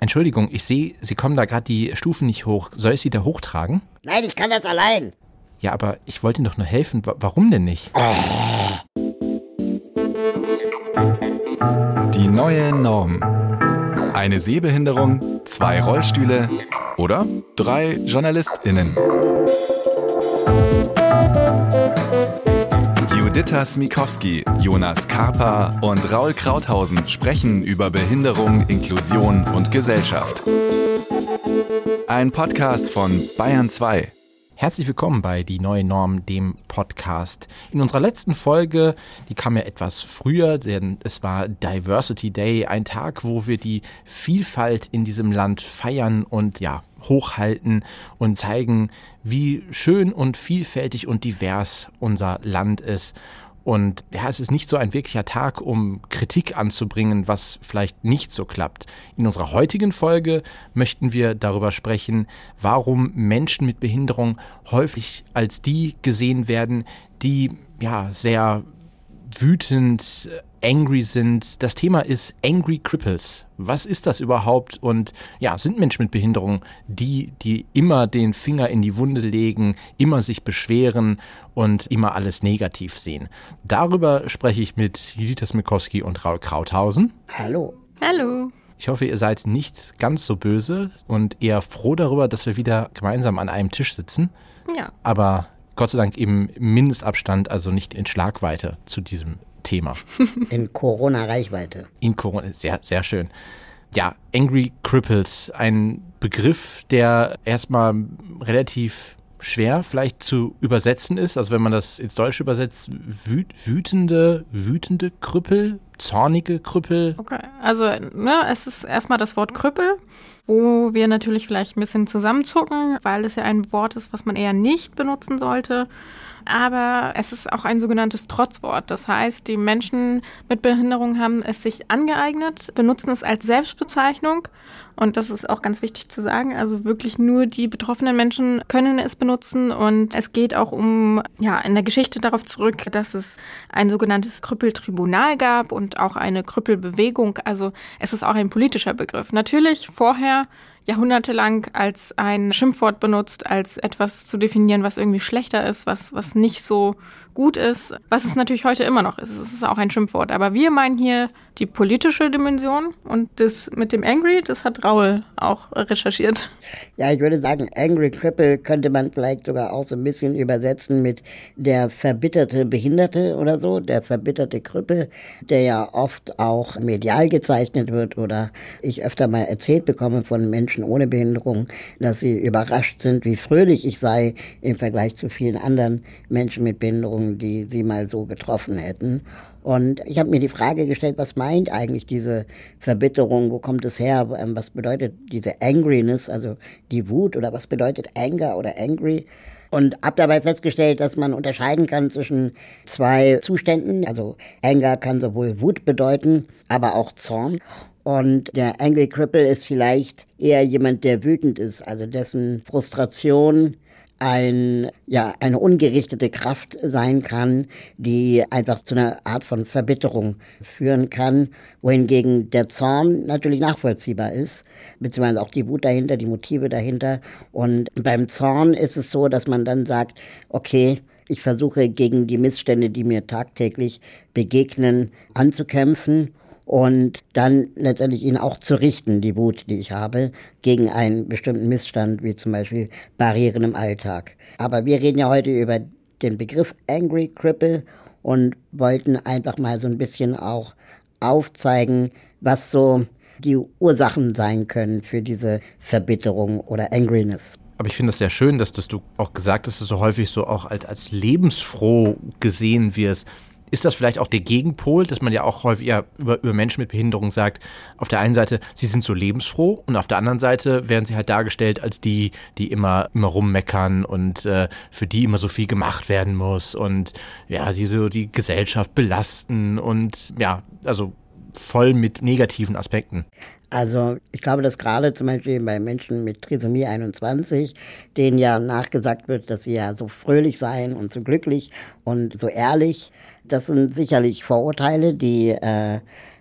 Entschuldigung, ich sehe, Sie kommen da gerade die Stufen nicht hoch. Soll ich Sie da hochtragen? Nein, ich kann das allein. Ja, aber ich wollte Ihnen doch nur helfen. Wa- Warum denn nicht? Die neue Norm. Eine Sehbehinderung, zwei Rollstühle oder drei JournalistInnen. Juditha Smikowski, Jonas Karpa und Raul Krauthausen sprechen über Behinderung, Inklusion und Gesellschaft. Ein Podcast von Bayern 2. Herzlich willkommen bei Die neue Norm, dem Podcast. In unserer letzten Folge, die kam ja etwas früher, denn es war Diversity Day, ein Tag, wo wir die Vielfalt in diesem Land feiern und ja, hochhalten und zeigen, wie schön und vielfältig und divers unser Land ist. Und ja, es ist nicht so ein wirklicher Tag, um Kritik anzubringen, was vielleicht nicht so klappt. In unserer heutigen Folge möchten wir darüber sprechen, warum Menschen mit Behinderung häufig als die gesehen werden, die ja sehr wütend, angry sind. Das Thema ist Angry Cripples. Was ist das überhaupt? Und ja, sind Menschen mit Behinderung die, die immer den Finger in die Wunde legen, immer sich beschweren und immer alles negativ sehen? Darüber spreche ich mit Judith Smikowski und Raul Krauthausen. Hallo. Hallo. Ich hoffe, ihr seid nicht ganz so böse und eher froh darüber, dass wir wieder gemeinsam an einem Tisch sitzen. Ja. Aber Gott sei Dank im Mindestabstand, also nicht in Schlagweite zu diesem Thema. In Corona-Reichweite. In Corona, sehr, sehr schön. Ja, Angry Cripples, ein Begriff, der erstmal relativ schwer vielleicht zu übersetzen ist. Also wenn man das ins Deutsche übersetzt, wüt, wütende, wütende Krüppel, zornige Krüppel. Okay. Also, ne, es ist erstmal das Wort Krüppel, wo wir natürlich vielleicht ein bisschen zusammenzucken, weil es ja ein Wort ist, was man eher nicht benutzen sollte. Aber es ist auch ein sogenanntes Trotzwort. Das heißt, die Menschen mit Behinderung haben es sich angeeignet, benutzen es als Selbstbezeichnung. Und das ist auch ganz wichtig zu sagen. Also wirklich nur die betroffenen Menschen können es benutzen. Und es geht auch um, ja, in der Geschichte darauf zurück, dass es ein sogenanntes Krüppeltribunal gab und auch eine Krüppelbewegung. Also es ist auch ein politischer Begriff. Natürlich vorher jahrhundertelang als ein Schimpfwort benutzt, als etwas zu definieren, was irgendwie schlechter ist, was, was nicht so gut ist, was es natürlich heute immer noch ist. Es ist auch ein Schimpfwort. Aber wir meinen hier die politische Dimension und das mit dem Angry, das hat Raul auch recherchiert. Ja, ich würde sagen, Angry Cripple könnte man vielleicht sogar auch so ein bisschen übersetzen mit der verbitterte Behinderte oder so, der verbitterte Krüppel, der ja oft auch medial gezeichnet wird oder ich öfter mal erzählt bekomme von Menschen ohne Behinderung, dass sie überrascht sind, wie fröhlich ich sei im Vergleich zu vielen anderen Menschen mit Behinderung, die sie mal so getroffen hätten. Und ich habe mir die Frage gestellt, was meint eigentlich diese Verbitterung, wo kommt es her, Ähm, was bedeutet diese Angriness, also die Wut oder was bedeutet Anger oder Angry? Und habe dabei festgestellt, dass man unterscheiden kann zwischen zwei Zuständen. Also Anger kann sowohl Wut bedeuten, aber auch Zorn. Und der Angry Cripple ist vielleicht eher jemand, der wütend ist, also dessen Frustration ein, ja, eine ungerichtete Kraft sein kann, die einfach zu einer Art von Verbitterung führen kann, wohingegen der Zorn natürlich nachvollziehbar ist, beziehungsweise auch die Wut dahinter, die Motive dahinter. Und beim Zorn ist es so, dass man dann sagt, okay, ich versuche gegen die Missstände, die mir tagtäglich begegnen, anzukämpfen und dann letztendlich ihn auch zu richten, die Wut, die ich habe, gegen einen bestimmten Missstand, wie zum Beispiel Barrieren im Alltag. Aber wir reden ja heute über den Begriff Angry Cripple und wollten einfach mal so ein bisschen auch aufzeigen, was so die Ursachen sein können für diese Verbitterung oder Angriness. Aber ich finde das sehr schön, dass das du auch gesagt hast, dass du so häufig so auch als, als lebensfroh gesehen wirst. Ist das vielleicht auch der Gegenpol, dass man ja auch häufig ja über, über Menschen mit Behinderung sagt, auf der einen Seite, sie sind so lebensfroh und auf der anderen Seite werden sie halt dargestellt als die, die immer, immer rummeckern und äh, für die immer so viel gemacht werden muss und ja, die so die Gesellschaft belasten und ja, also voll mit negativen Aspekten. Also ich glaube, dass gerade zum Beispiel bei Menschen mit Trisomie 21, denen ja nachgesagt wird, dass sie ja so fröhlich seien und so glücklich und so ehrlich, das sind sicherlich Vorurteile, die äh,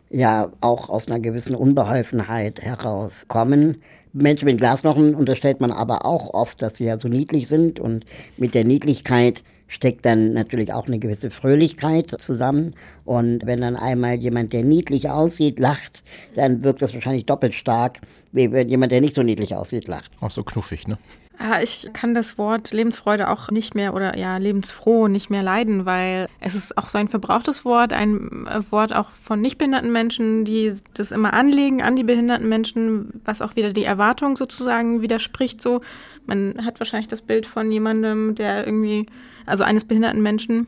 ja auch aus einer gewissen Unbeholfenheit herauskommen. Menschen mit Glasknochen unterstellt man aber auch oft, dass sie ja so niedlich sind und mit der Niedlichkeit steckt dann natürlich auch eine gewisse Fröhlichkeit zusammen. Und wenn dann einmal jemand, der niedlich aussieht, lacht, dann wirkt das wahrscheinlich doppelt stark, wie wenn jemand, der nicht so niedlich aussieht, lacht. Auch so knuffig, ne? Ja, ich kann das Wort Lebensfreude auch nicht mehr oder ja, lebensfroh nicht mehr leiden, weil es ist auch so ein verbrauchtes Wort, ein äh, Wort auch von nicht behinderten Menschen, die das immer anlegen an die behinderten Menschen, was auch wieder die Erwartung sozusagen widerspricht. So, man hat wahrscheinlich das Bild von jemandem, der irgendwie, also eines behinderten Menschen,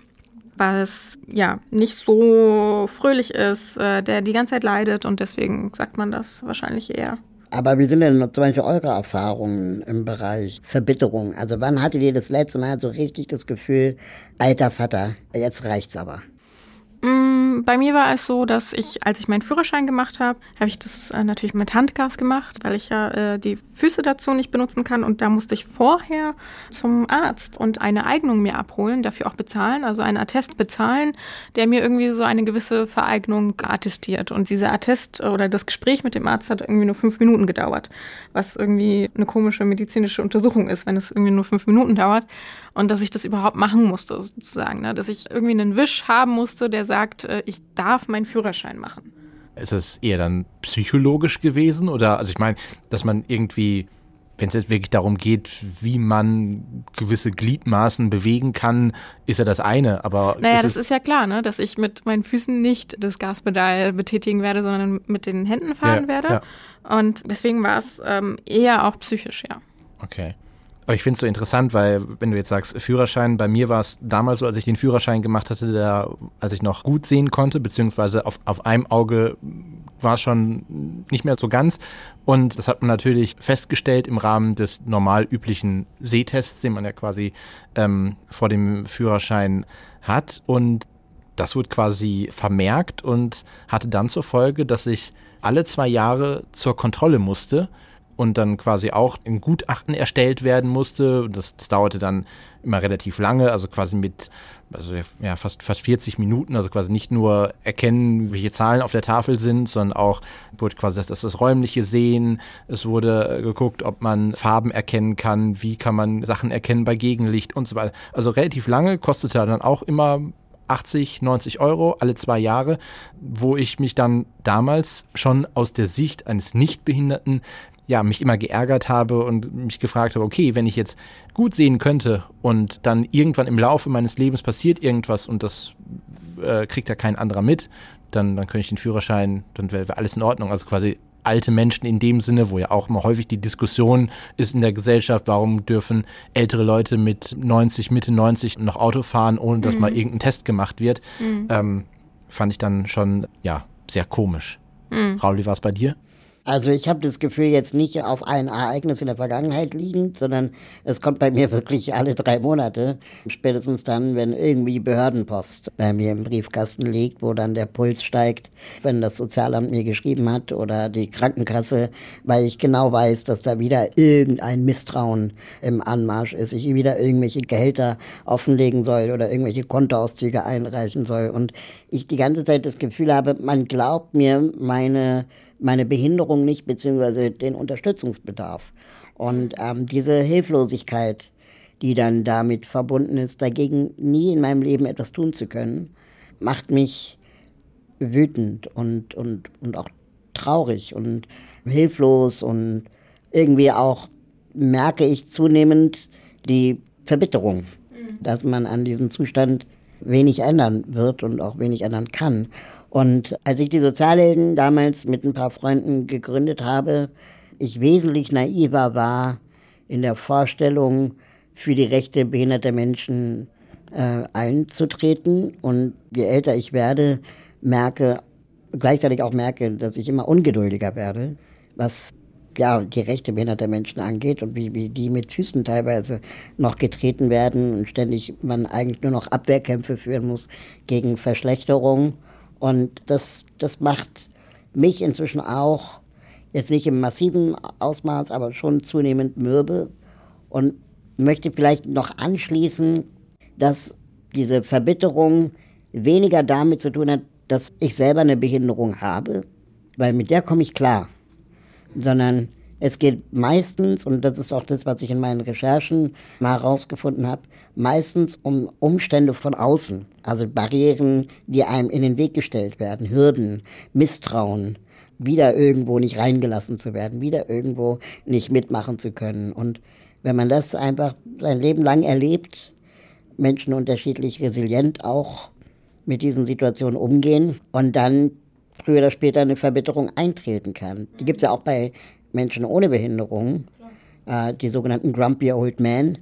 was ja nicht so fröhlich ist, äh, der die ganze Zeit leidet und deswegen sagt man das wahrscheinlich eher. Aber wie sind denn zum Beispiel eure Erfahrungen im Bereich Verbitterung? Also wann hattet ihr das letzte Mal so richtig das Gefühl, alter Vater, jetzt reicht's aber? Mm, bei mir war es so, dass ich, als ich meinen Führerschein gemacht habe, habe ich das äh, natürlich mit Handgas gemacht, weil ich ja äh, die Füße dazu nicht benutzen kann. Und da musste ich vorher zum Arzt und eine Eignung mir abholen, dafür auch bezahlen, also einen Attest bezahlen, der mir irgendwie so eine gewisse Vereignung attestiert. Und dieser Attest oder das Gespräch mit dem Arzt hat irgendwie nur fünf Minuten gedauert, was irgendwie eine komische medizinische Untersuchung ist, wenn es irgendwie nur fünf Minuten dauert und dass ich das überhaupt machen musste, sozusagen. Ne? Dass ich irgendwie einen Wisch haben musste, der sagt, ich darf meinen Führerschein machen. Ist es eher dann psychologisch gewesen oder, also ich meine, dass man irgendwie, wenn es jetzt wirklich darum geht, wie man gewisse Gliedmaßen bewegen kann, ist ja das eine, aber. Naja, ist das ist ja klar, ne, dass ich mit meinen Füßen nicht das Gaspedal betätigen werde, sondern mit den Händen fahren Ja, werde. ja. Und deswegen war es ähm, eher auch psychisch, ja. Okay. Aber ich finde es so interessant, weil wenn du jetzt sagst Führerschein, bei mir war es damals so, als ich den Führerschein gemacht hatte, da, als ich noch gut sehen konnte, beziehungsweise auf, auf einem Auge war es schon nicht mehr so ganz. Und das hat man natürlich festgestellt im Rahmen des normal üblichen Sehtests, den man ja quasi ähm, vor dem Führerschein hat. Und das wurde quasi vermerkt und hatte dann zur Folge, dass ich alle zwei Jahre zur Kontrolle musste und dann quasi auch ein Gutachten erstellt werden musste. Das, das dauerte dann immer relativ lange, also quasi mit also ja, fast, fast 40 Minuten, also quasi nicht nur erkennen, welche Zahlen auf der Tafel sind, sondern auch wurde quasi das, das räumliche Sehen, es wurde äh, geguckt, ob man Farben erkennen kann, wie kann man Sachen erkennen bei Gegenlicht und so weiter. Also relativ lange, kostete dann auch immer 80, 90 Euro alle zwei Jahre, wo ich mich dann damals schon aus der Sicht eines Nichtbehinderten ja, mich immer geärgert habe und mich gefragt habe, okay, wenn ich jetzt gut sehen könnte und dann irgendwann im Laufe meines Lebens passiert irgendwas und das äh, kriegt ja kein anderer mit, dann, dann könnte ich den Führerschein, dann wäre wär alles in Ordnung. Also quasi alte Menschen in dem Sinne, wo ja auch immer häufig die Diskussion ist in der Gesellschaft, warum dürfen ältere Leute mit 90, Mitte 90 noch Auto fahren, ohne dass mal irgendein Test gemacht wird, ähm, fand ich dann schon, ja, sehr komisch. Raul, wie war es bei dir? Also ich habe das Gefühl jetzt nicht auf ein Ereignis in der Vergangenheit liegend, sondern es kommt bei mir wirklich alle drei Monate. Spätestens dann, wenn irgendwie Behördenpost bei mir im Briefkasten liegt, wo dann der Puls steigt, wenn das Sozialamt mir geschrieben hat oder die Krankenkasse, weil ich genau weiß, dass da wieder irgendein Misstrauen im Anmarsch ist. Ich wieder irgendwelche Gehälter offenlegen soll oder irgendwelche Kontoauszüge einreichen soll. Und ich die ganze Zeit das Gefühl habe, man glaubt mir meine meine Behinderung nicht, beziehungsweise den Unterstützungsbedarf. Und ähm, diese Hilflosigkeit, die dann damit verbunden ist, dagegen nie in meinem Leben etwas tun zu können, macht mich wütend und, und, und auch traurig und hilflos und irgendwie auch merke ich zunehmend die Verbitterung, dass man an diesem Zustand wenig ändern wird und auch wenig ändern kann. Und als ich die Sozialhelden damals mit ein paar Freunden gegründet habe, ich wesentlich naiver war in der Vorstellung, für die Rechte behinderter Menschen äh, einzutreten. Und je älter ich werde, merke, gleichzeitig auch merke, dass ich immer ungeduldiger werde, was ja, die Rechte behinderter Menschen angeht und wie, wie die mit Füßen teilweise noch getreten werden und ständig man eigentlich nur noch Abwehrkämpfe führen muss gegen Verschlechterung. Und das, das macht mich inzwischen auch, jetzt nicht im massiven Ausmaß, aber schon zunehmend mürbe. Und möchte vielleicht noch anschließen, dass diese Verbitterung weniger damit zu tun hat, dass ich selber eine Behinderung habe, weil mit der komme ich klar, sondern es geht meistens, und das ist auch das, was ich in meinen Recherchen mal herausgefunden habe, meistens um Umstände von außen, also Barrieren, die einem in den Weg gestellt werden, Hürden, Misstrauen, wieder irgendwo nicht reingelassen zu werden, wieder irgendwo nicht mitmachen zu können. Und wenn man das einfach sein Leben lang erlebt, Menschen unterschiedlich resilient auch mit diesen Situationen umgehen und dann früher oder später eine Verbitterung eintreten kann. Die gibt es ja auch bei Menschen ohne Behinderung, äh, die sogenannten Grumpy Old Men.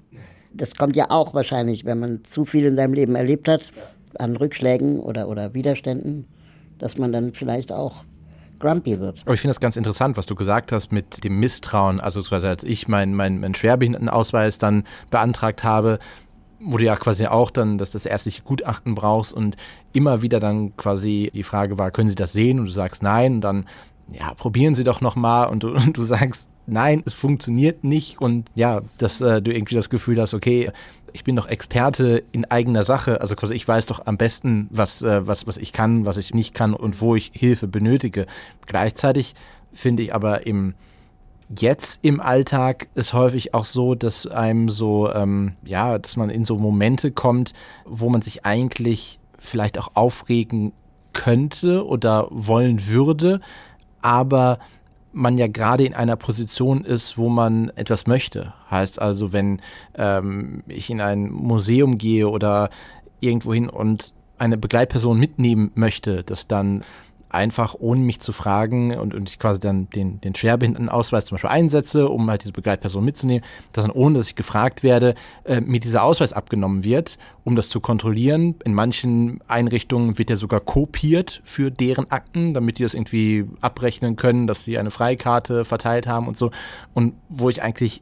Das kommt ja auch wahrscheinlich, wenn man zu viel in seinem Leben erlebt hat, an Rückschlägen oder, oder Widerständen, dass man dann vielleicht auch grumpy wird. Aber ich finde das ganz interessant, was du gesagt hast mit dem Misstrauen. Also als ich meinen mein, mein Schwerbehindertenausweis dann beantragt habe, wo du ja quasi auch dann dass das ärztliche Gutachten brauchst und immer wieder dann quasi die Frage war, können Sie das sehen? Und du sagst nein und dann ja, probieren Sie doch nochmal und du, und du sagst, nein, es funktioniert nicht. Und ja, dass äh, du irgendwie das Gefühl hast, okay, ich bin doch Experte in eigener Sache, also quasi ich weiß doch am besten, was, äh, was, was ich kann, was ich nicht kann und wo ich Hilfe benötige. Gleichzeitig finde ich aber im jetzt im Alltag ist häufig auch so, dass einem so, ähm, ja, dass man in so Momente kommt, wo man sich eigentlich vielleicht auch aufregen könnte oder wollen würde, aber man ja gerade in einer Position ist, wo man etwas möchte. Heißt also, wenn ähm, ich in ein Museum gehe oder irgendwohin und eine Begleitperson mitnehmen möchte, dass dann einfach ohne mich zu fragen und, und ich quasi dann den, den Schwerbehindertenausweis zum Beispiel einsetze, um halt diese Begleitperson mitzunehmen, dass dann ohne, dass ich gefragt werde, äh, mir dieser Ausweis abgenommen wird, um das zu kontrollieren. In manchen Einrichtungen wird er sogar kopiert für deren Akten, damit die das irgendwie abrechnen können, dass sie eine Freikarte verteilt haben und so. Und wo ich eigentlich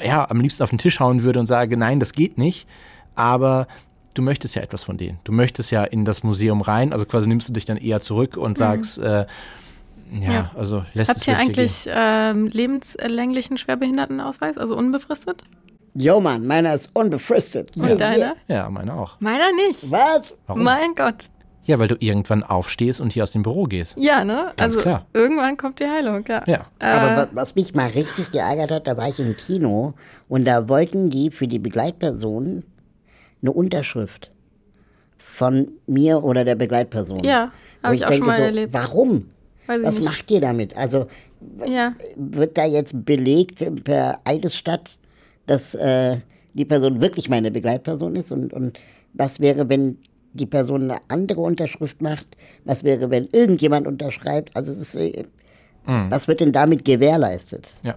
ja, am liebsten auf den Tisch hauen würde und sage, nein, das geht nicht. Aber du möchtest ja etwas von denen. Du möchtest ja in das Museum rein, also quasi nimmst du dich dann eher zurück und mhm. sagst, äh, ja, ja, also lässt Habt es ihr eigentlich ähm, lebenslänglichen Schwerbehindertenausweis, also unbefristet? Jo, Mann, meiner ist unbefristet. Und ja. deiner? Ja, meiner auch. Meiner nicht. Was? Warum? Mein Gott. Ja, weil du irgendwann aufstehst und hier aus dem Büro gehst. Ja, ne? Ganz also klar. irgendwann kommt die Heilung, ja. ja. Äh, Aber was mich mal richtig geärgert hat, da war ich im Kino und da wollten die für die Begleitpersonen eine Unterschrift von mir oder der Begleitperson. Ja, habe ich, ich, auch denke schon mal so, erlebt. Warum? Was nicht. macht ihr damit? Also ja. wird da jetzt belegt per Eidesstadt, dass äh, die Person wirklich meine Begleitperson ist? Und, und was wäre, wenn die Person eine andere Unterschrift macht? Was wäre, wenn irgendjemand unterschreibt? Also es ist, äh, mhm. was wird denn damit gewährleistet? Ja.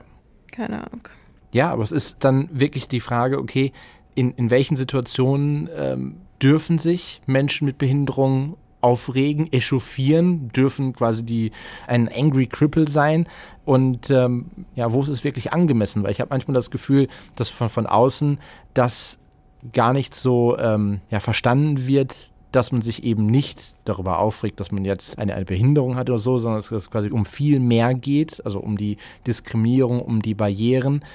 Keine Ahnung. Ja, aber es ist dann wirklich die Frage, okay, in, in welchen Situationen ähm, dürfen sich Menschen mit Behinderung aufregen, echauffieren, dürfen quasi die ein Angry Cripple sein und ähm, ja, wo ist es wirklich angemessen? Weil ich habe manchmal das Gefühl, dass von, von außen das gar nicht so ähm, ja, verstanden wird, dass man sich eben nicht darüber aufregt, dass man jetzt eine, eine Behinderung hat oder so, sondern dass es quasi um viel mehr geht, also um die Diskriminierung, um die Barrieren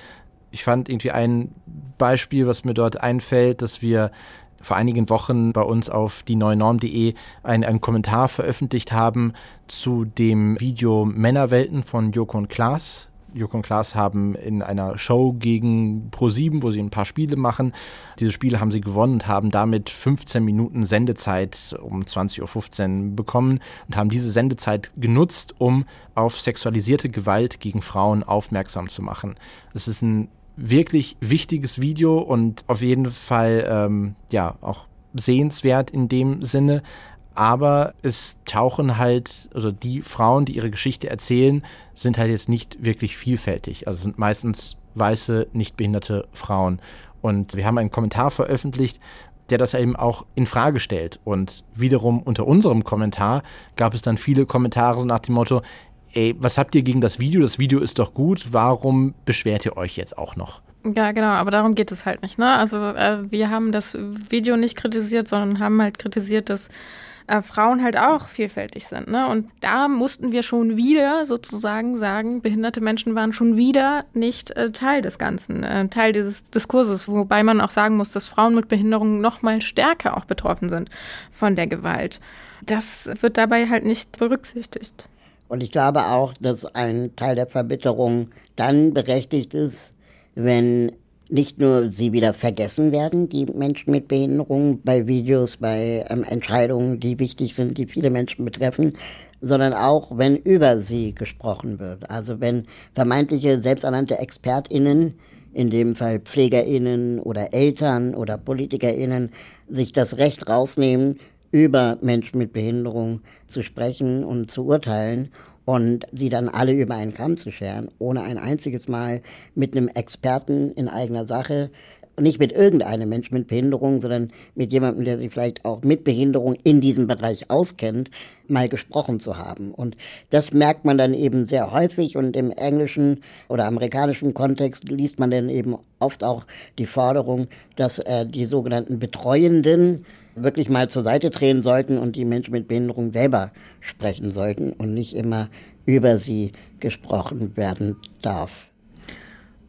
ich fand irgendwie ein Beispiel, was mir dort einfällt, dass wir vor einigen Wochen bei uns auf die neuenorm.de einen, einen Kommentar veröffentlicht haben zu dem Video Männerwelten von Joko und Klaas. Joko und Klaas haben in einer Show gegen Pro7, wo sie ein paar Spiele machen. Diese Spiele haben sie gewonnen und haben damit 15 Minuten Sendezeit um 20.15 Uhr bekommen und haben diese Sendezeit genutzt, um auf sexualisierte Gewalt gegen Frauen aufmerksam zu machen. Es ist ein wirklich wichtiges Video und auf jeden Fall ähm, ja auch sehenswert in dem Sinne. Aber es tauchen halt, also die Frauen, die ihre Geschichte erzählen, sind halt jetzt nicht wirklich vielfältig. Also sind meistens weiße, nicht behinderte Frauen. Und wir haben einen Kommentar veröffentlicht, der das eben auch in Frage stellt. Und wiederum unter unserem Kommentar gab es dann viele Kommentare nach dem Motto, ey, was habt ihr gegen das Video? Das Video ist doch gut, warum beschwert ihr euch jetzt auch noch? Ja, genau, aber darum geht es halt nicht. Ne? Also äh, wir haben das Video nicht kritisiert, sondern haben halt kritisiert, dass äh, Frauen halt auch vielfältig sind. Ne? Und da mussten wir schon wieder sozusagen sagen, behinderte Menschen waren schon wieder nicht äh, Teil des Ganzen, äh, Teil dieses Diskurses, wobei man auch sagen muss, dass Frauen mit Behinderungen noch mal stärker auch betroffen sind von der Gewalt. Das wird dabei halt nicht berücksichtigt. Und ich glaube auch, dass ein Teil der Verbitterung dann berechtigt ist, wenn nicht nur sie wieder vergessen werden, die Menschen mit Behinderung, bei Videos, bei ähm, Entscheidungen, die wichtig sind, die viele Menschen betreffen, sondern auch, wenn über sie gesprochen wird. Also wenn vermeintliche selbsternannte ExpertInnen, in dem Fall PflegerInnen oder Eltern oder PolitikerInnen, sich das Recht rausnehmen, über Menschen mit Behinderung zu sprechen und zu urteilen und sie dann alle über einen Kamm zu scheren, ohne ein einziges Mal mit einem Experten in eigener Sache, nicht mit irgendeinem Menschen mit Behinderung, sondern mit jemandem, der sich vielleicht auch mit Behinderung in diesem Bereich auskennt, mal gesprochen zu haben. Und das merkt man dann eben sehr häufig und im englischen oder amerikanischen Kontext liest man dann eben oft auch die Forderung, dass äh, die sogenannten Betreuenden wirklich mal zur Seite drehen sollten und die Menschen mit Behinderung selber sprechen sollten und nicht immer über sie gesprochen werden darf.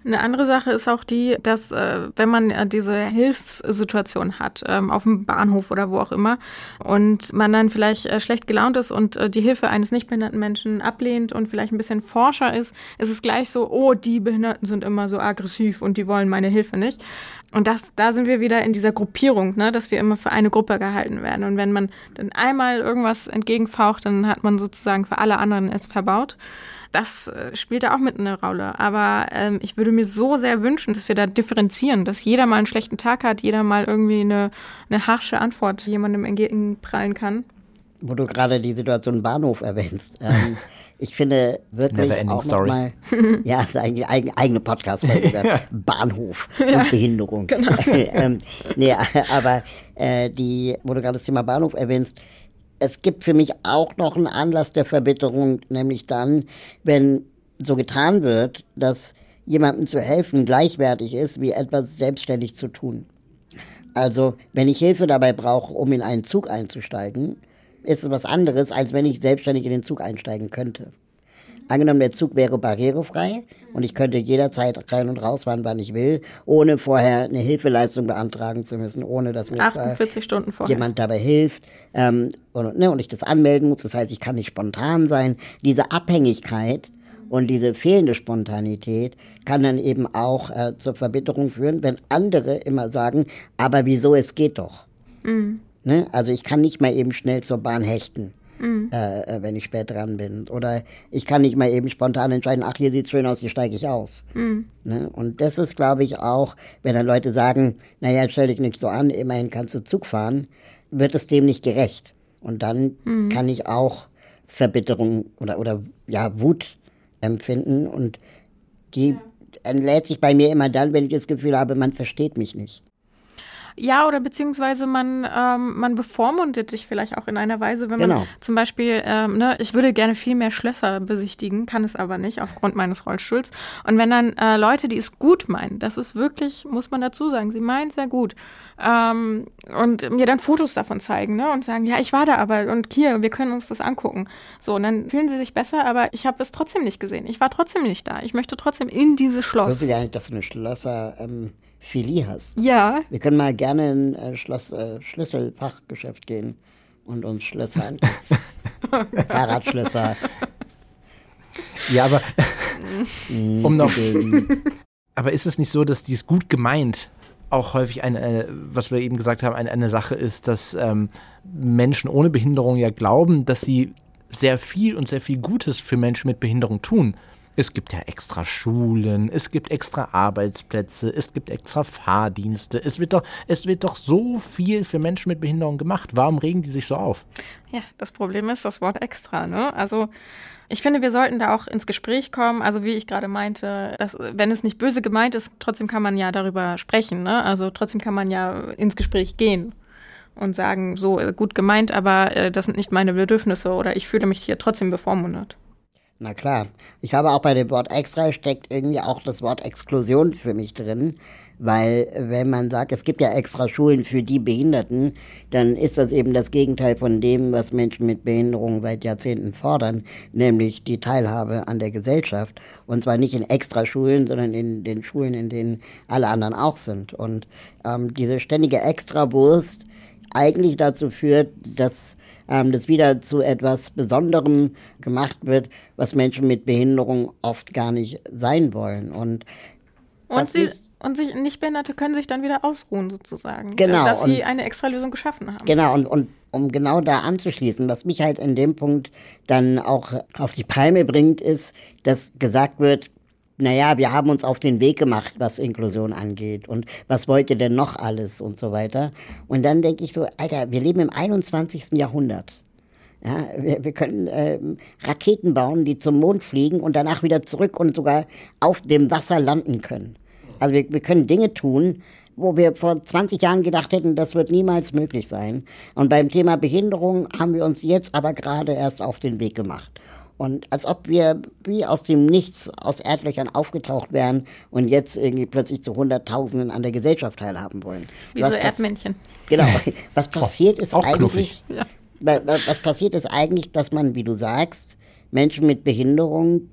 Eine andere Sache ist auch die, dass äh, wenn man äh, diese Hilfssituation hat, ähm, auf dem Bahnhof oder wo auch immer, und man dann vielleicht äh, schlecht gelaunt ist und äh, die Hilfe eines nicht behinderten Menschen ablehnt und vielleicht ein bisschen forscher ist, ist es gleich so, oh, die Behinderten sind immer so aggressiv und die wollen meine Hilfe nicht. Und das, da sind wir wieder in dieser Gruppierung, ne, dass wir immer für eine Gruppe gehalten werden. Und wenn man dann einmal irgendwas entgegenfaucht, dann hat man sozusagen für alle anderen es verbaut. Das äh, spielt da auch mit eine Rolle. Aber ähm, ich würde mir so sehr wünschen, dass wir da differenzieren, dass jeder mal einen schlechten Tag hat, jeder mal irgendwie eine, eine harsche Antwort jemandem entgegenprallen kann. Wo du gerade die Situation Bahnhof erwähnst. Ähm, ich finde wirklich auch story. mal, ja, eigentlich eigene, eigene podcast ja. Bahnhof ja, und Behinderung. Genau. ähm, nee, aber äh, die, wo du gerade das Thema Bahnhof erwähnst, es gibt für mich auch noch einen Anlass der Verbitterung, nämlich dann, wenn so getan wird, dass jemandem zu helfen gleichwertig ist, wie etwas selbstständig zu tun. Also, wenn ich Hilfe dabei brauche, um in einen Zug einzusteigen, ist es was anderes, als wenn ich selbstständig in den Zug einsteigen könnte. Angenommen, der Zug wäre barrierefrei und ich könnte jederzeit rein und rausfahren, wann ich will, ohne vorher eine Hilfeleistung beantragen zu müssen, ohne dass mir 48 Stunden vorher. jemand dabei hilft ähm, und, ne, und ich das anmelden muss. Das heißt, ich kann nicht spontan sein. Diese Abhängigkeit und diese fehlende Spontanität kann dann eben auch äh, zur Verbitterung führen, wenn andere immer sagen, aber wieso, es geht doch. Mhm. Ne? Also ich kann nicht mal eben schnell zur Bahn hechten mhm. äh, äh, wenn ich spät dran bin. Oder ich kann nicht mal eben spontan entscheiden, ach, hier sieht's schön aus, hier steige ich aus. Mhm. Ne? Und das ist, glaube ich, auch, wenn dann Leute sagen, naja, stell dich nicht so an, immerhin kannst du Zug fahren, wird es dem nicht gerecht. Und dann mhm. kann ich auch Verbitterung oder, oder ja, Wut empfinden und die ja. entlädt sich bei mir immer dann, wenn ich das Gefühl habe, man versteht mich nicht. Ja, oder beziehungsweise man, ähm, man bevormundet dich vielleicht auch in einer Weise, wenn genau. man zum Beispiel, ähm, ne, ich würde gerne viel mehr Schlösser besichtigen, kann es aber nicht aufgrund meines Rollstuhls. Und wenn dann äh, Leute, die es gut meinen, das ist wirklich, muss man dazu sagen, sie meinen sehr gut, ähm, und mir dann Fotos davon zeigen, ne, und sagen, ja, ich war da aber und hier, wir können uns das angucken. So, und dann fühlen sie sich besser, aber ich habe es trotzdem nicht gesehen. Ich war trotzdem nicht da. Ich möchte trotzdem in dieses Schloss. Ich wusste gar nicht, dass du eine Schlösser ähm, Philie hast. Ja. Wir können mal gerne in ein äh, Schloss, äh, Schlüsselfachgeschäft gehen und uns Schlösser. Fahrradschlösser. Ja, aber um noch. aber ist es nicht so, dass dies gut gemeint auch häufig eine, eine, was wir eben gesagt haben, eine, eine Sache ist, dass ähm, Menschen ohne Behinderung ja glauben, dass sie sehr viel und sehr viel Gutes für Menschen mit Behinderung tun. Es gibt ja extra Schulen, es gibt extra Arbeitsplätze, es gibt extra Fahrdienste. Es wird doch, es wird doch so viel für Menschen mit Behinderung gemacht. Warum regen die sich so auf? Ja, das Problem ist das Wort extra, ne? Also ich finde, wir sollten da auch ins Gespräch kommen. Also wie ich gerade meinte, dass, wenn es nicht böse gemeint ist, trotzdem kann man ja darüber sprechen. Ne? Also trotzdem kann man ja ins Gespräch gehen und sagen, so gut gemeint, aber äh, das sind nicht meine Bedürfnisse oder ich fühle mich hier trotzdem bevormundet. Na klar. Ich habe auch bei dem Wort extra steckt irgendwie auch das Wort Exklusion für mich drin. Weil wenn man sagt, es gibt ja extra Schulen für die Behinderten, dann ist das eben das Gegenteil von dem, was Menschen mit Behinderung seit Jahrzehnten fordern, nämlich die Teilhabe an der Gesellschaft. Und zwar nicht in extra Schulen, sondern in den Schulen, in denen alle anderen auch sind. Und ähm, diese ständige Extrawurst eigentlich dazu führt, dass ähm, das wieder zu etwas Besonderem gemacht wird, was Menschen mit Behinderung oft gar nicht sein wollen. Und, und sie, und sich Nichtbehinderte können sich dann wieder ausruhen, sozusagen. Genau. Dass sie eine extra Lösung geschaffen haben. Genau, und, und um genau da anzuschließen, was mich halt in dem Punkt dann auch auf die Palme bringt, ist, dass gesagt wird, naja, wir haben uns auf den Weg gemacht, was Inklusion angeht und was wollt ihr denn noch alles und so weiter. Und dann denke ich so, Alter, wir leben im 21. Jahrhundert. Ja, wir, wir können äh, Raketen bauen, die zum Mond fliegen und danach wieder zurück und sogar auf dem Wasser landen können. Also wir, wir können Dinge tun, wo wir vor 20 Jahren gedacht hätten, das wird niemals möglich sein. Und beim Thema Behinderung haben wir uns jetzt aber gerade erst auf den Weg gemacht. Und als ob wir wie aus dem Nichts, aus Erdlöchern aufgetaucht wären und jetzt irgendwie plötzlich zu Hunderttausenden an der Gesellschaft teilhaben wollen. Wie was so Erdmännchen. Genau. Was passiert ist auch eigentlich, ja. was passiert ist eigentlich, dass man, wie du sagst, Menschen mit Behinderung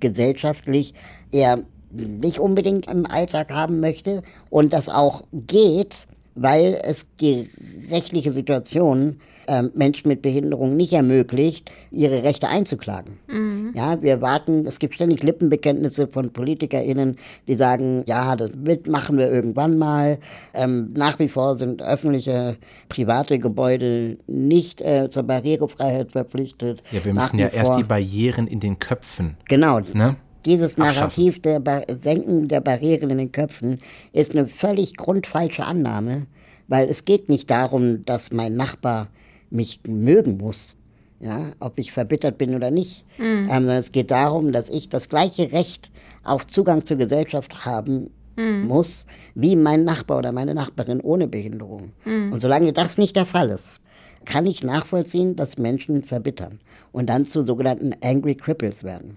gesellschaftlich eher nicht unbedingt im Alltag haben möchte und das auch geht, weil es die rechtliche Situation äh, Menschen mit Behinderung nicht ermöglicht, ihre Rechte einzuklagen. Mhm. Ja, wir warten, es gibt ständig Lippenbekenntnisse von PolitikerInnen, die sagen, ja, das machen wir irgendwann mal. Ähm, nach wie vor sind öffentliche, private Gebäude nicht äh, zur Barrierefreiheit verpflichtet. Ja, wir müssen ja erst die Barrieren in den Köpfen. Genau. Ne? Dieses Narrativ der Senken der Barrieren in den Köpfen ist eine völlig grundfalsche Annahme, weil es geht nicht darum, dass mein Nachbar mich mögen muss, ja, ob ich verbittert bin oder nicht. Mhm. Ähm, es geht darum, dass ich das gleiche Recht auf Zugang zur Gesellschaft haben mhm. muss, wie mein Nachbar oder meine Nachbarin ohne Behinderung. Mhm. Und solange das nicht der Fall ist, kann ich nachvollziehen, dass Menschen verbittern und dann zu sogenannten Angry Cripples werden.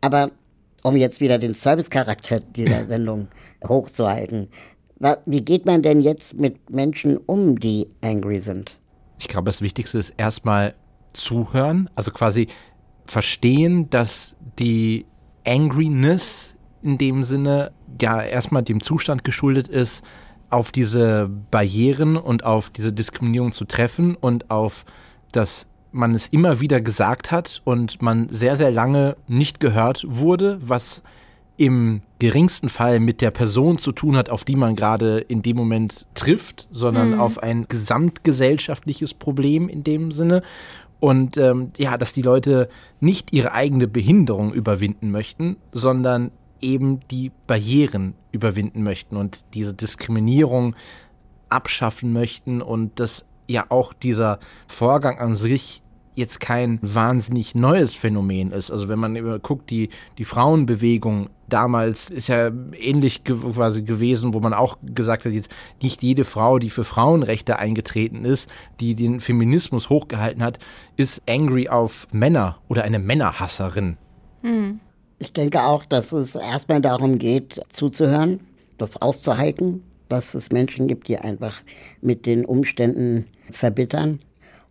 Aber um jetzt wieder den Servicecharakter dieser Sendung hochzuhalten. Wie geht man denn jetzt mit Menschen um, die angry sind? Ich glaube, das Wichtigste ist erstmal zuhören, also quasi verstehen, dass die Angriness in dem Sinne ja erstmal dem Zustand geschuldet ist, auf diese Barrieren und auf diese Diskriminierung zu treffen und auf das man es immer wieder gesagt hat und man sehr, sehr lange nicht gehört wurde, was im geringsten Fall mit der Person zu tun hat, auf die man gerade in dem Moment trifft, sondern mhm. auf ein gesamtgesellschaftliches Problem in dem Sinne. Und ähm, ja, dass die Leute nicht ihre eigene Behinderung überwinden möchten, sondern eben die Barrieren überwinden möchten und diese Diskriminierung abschaffen möchten und das ja auch dieser Vorgang an sich jetzt kein wahnsinnig neues Phänomen ist. Also wenn man guckt, die, die Frauenbewegung damals ist ja ähnlich ge quasi gewesen, wo man auch gesagt hat, jetzt nicht jede Frau, die für Frauenrechte eingetreten ist, die den Feminismus hochgehalten hat, ist angry auf Männer oder eine Männerhasserin. Hm. Ich denke auch, dass es erstmal darum geht, zuzuhören, das auszuhalten, dass es Menschen gibt, die einfach mit den Umständen verbittern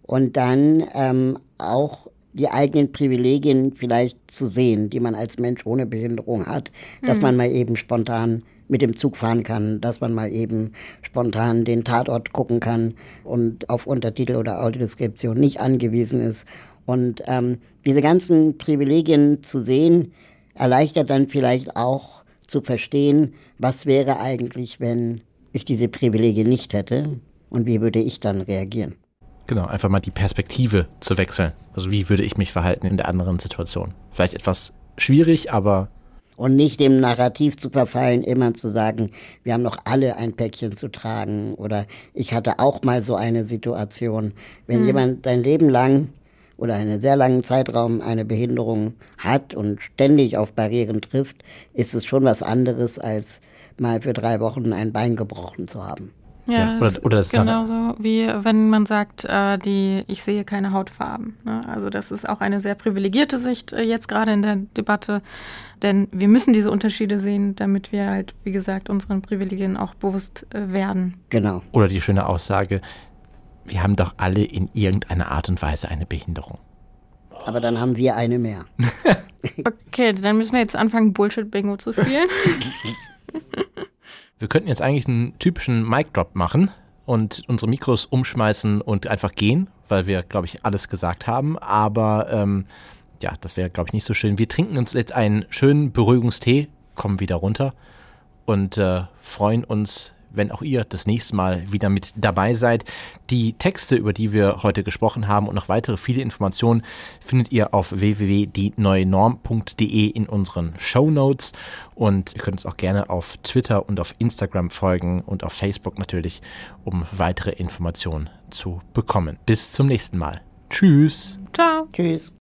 und dann ähm, auch die eigenen Privilegien vielleicht zu sehen, die man als Mensch ohne Behinderung hat, dass mhm. man mal eben spontan mit dem Zug fahren kann, dass man mal eben spontan den Tatort gucken kann und auf Untertitel oder Audiodeskription nicht angewiesen ist. Und ähm, diese ganzen Privilegien zu sehen, erleichtert dann vielleicht auch zu verstehen, was wäre eigentlich, wenn ich diese Privilegien nicht hätte und wie würde ich dann reagieren. Genau, einfach mal die Perspektive zu wechseln. Also wie würde ich mich verhalten in der anderen Situation? Vielleicht etwas schwierig, aber und nicht dem Narrativ zu verfallen, immer zu sagen, wir haben noch alle ein Päckchen zu tragen oder ich hatte auch mal so eine Situation. Wenn mhm. jemand sein Leben lang oder einen sehr langen Zeitraum eine Behinderung hat und ständig auf Barrieren trifft, ist es schon was anderes, als mal für drei Wochen ein Bein gebrochen zu haben. Ja. Oder, oder das genauso wie wenn man sagt, äh, die, ich sehe keine Hautfarben. Ne? Also das ist auch eine sehr privilegierte Sicht äh, jetzt gerade in der Debatte, denn wir müssen diese Unterschiede sehen, damit wir halt, wie gesagt, unseren Privilegien auch bewusst äh, werden. Genau. Oder die schöne Aussage, wir haben doch alle in irgendeiner Art und Weise eine Behinderung. Aber dann haben wir eine mehr. okay, dann müssen wir jetzt anfangen, Bullshit-Bingo zu spielen. Wir könnten jetzt eigentlich einen typischen Mic-Drop machen und unsere Mikros umschmeißen und einfach gehen, weil wir, glaube ich, alles gesagt haben. Aber ähm, ja, das wäre, glaube ich, nicht so schön. Wir trinken uns jetzt einen schönen Beruhigungstee, kommen wieder runter und äh, freuen uns, wenn auch ihr das nächste Mal wieder mit dabei seid. Die Texte, über die wir heute gesprochen haben und noch weitere viele Informationen findet ihr auf www.dieneuenorm.de in unseren Show Notes und ihr könnt uns auch gerne auf Twitter und auf Instagram folgen und auf Facebook natürlich, um weitere Informationen zu bekommen. Bis zum nächsten Mal. Tschüss. Ciao. Tschüss.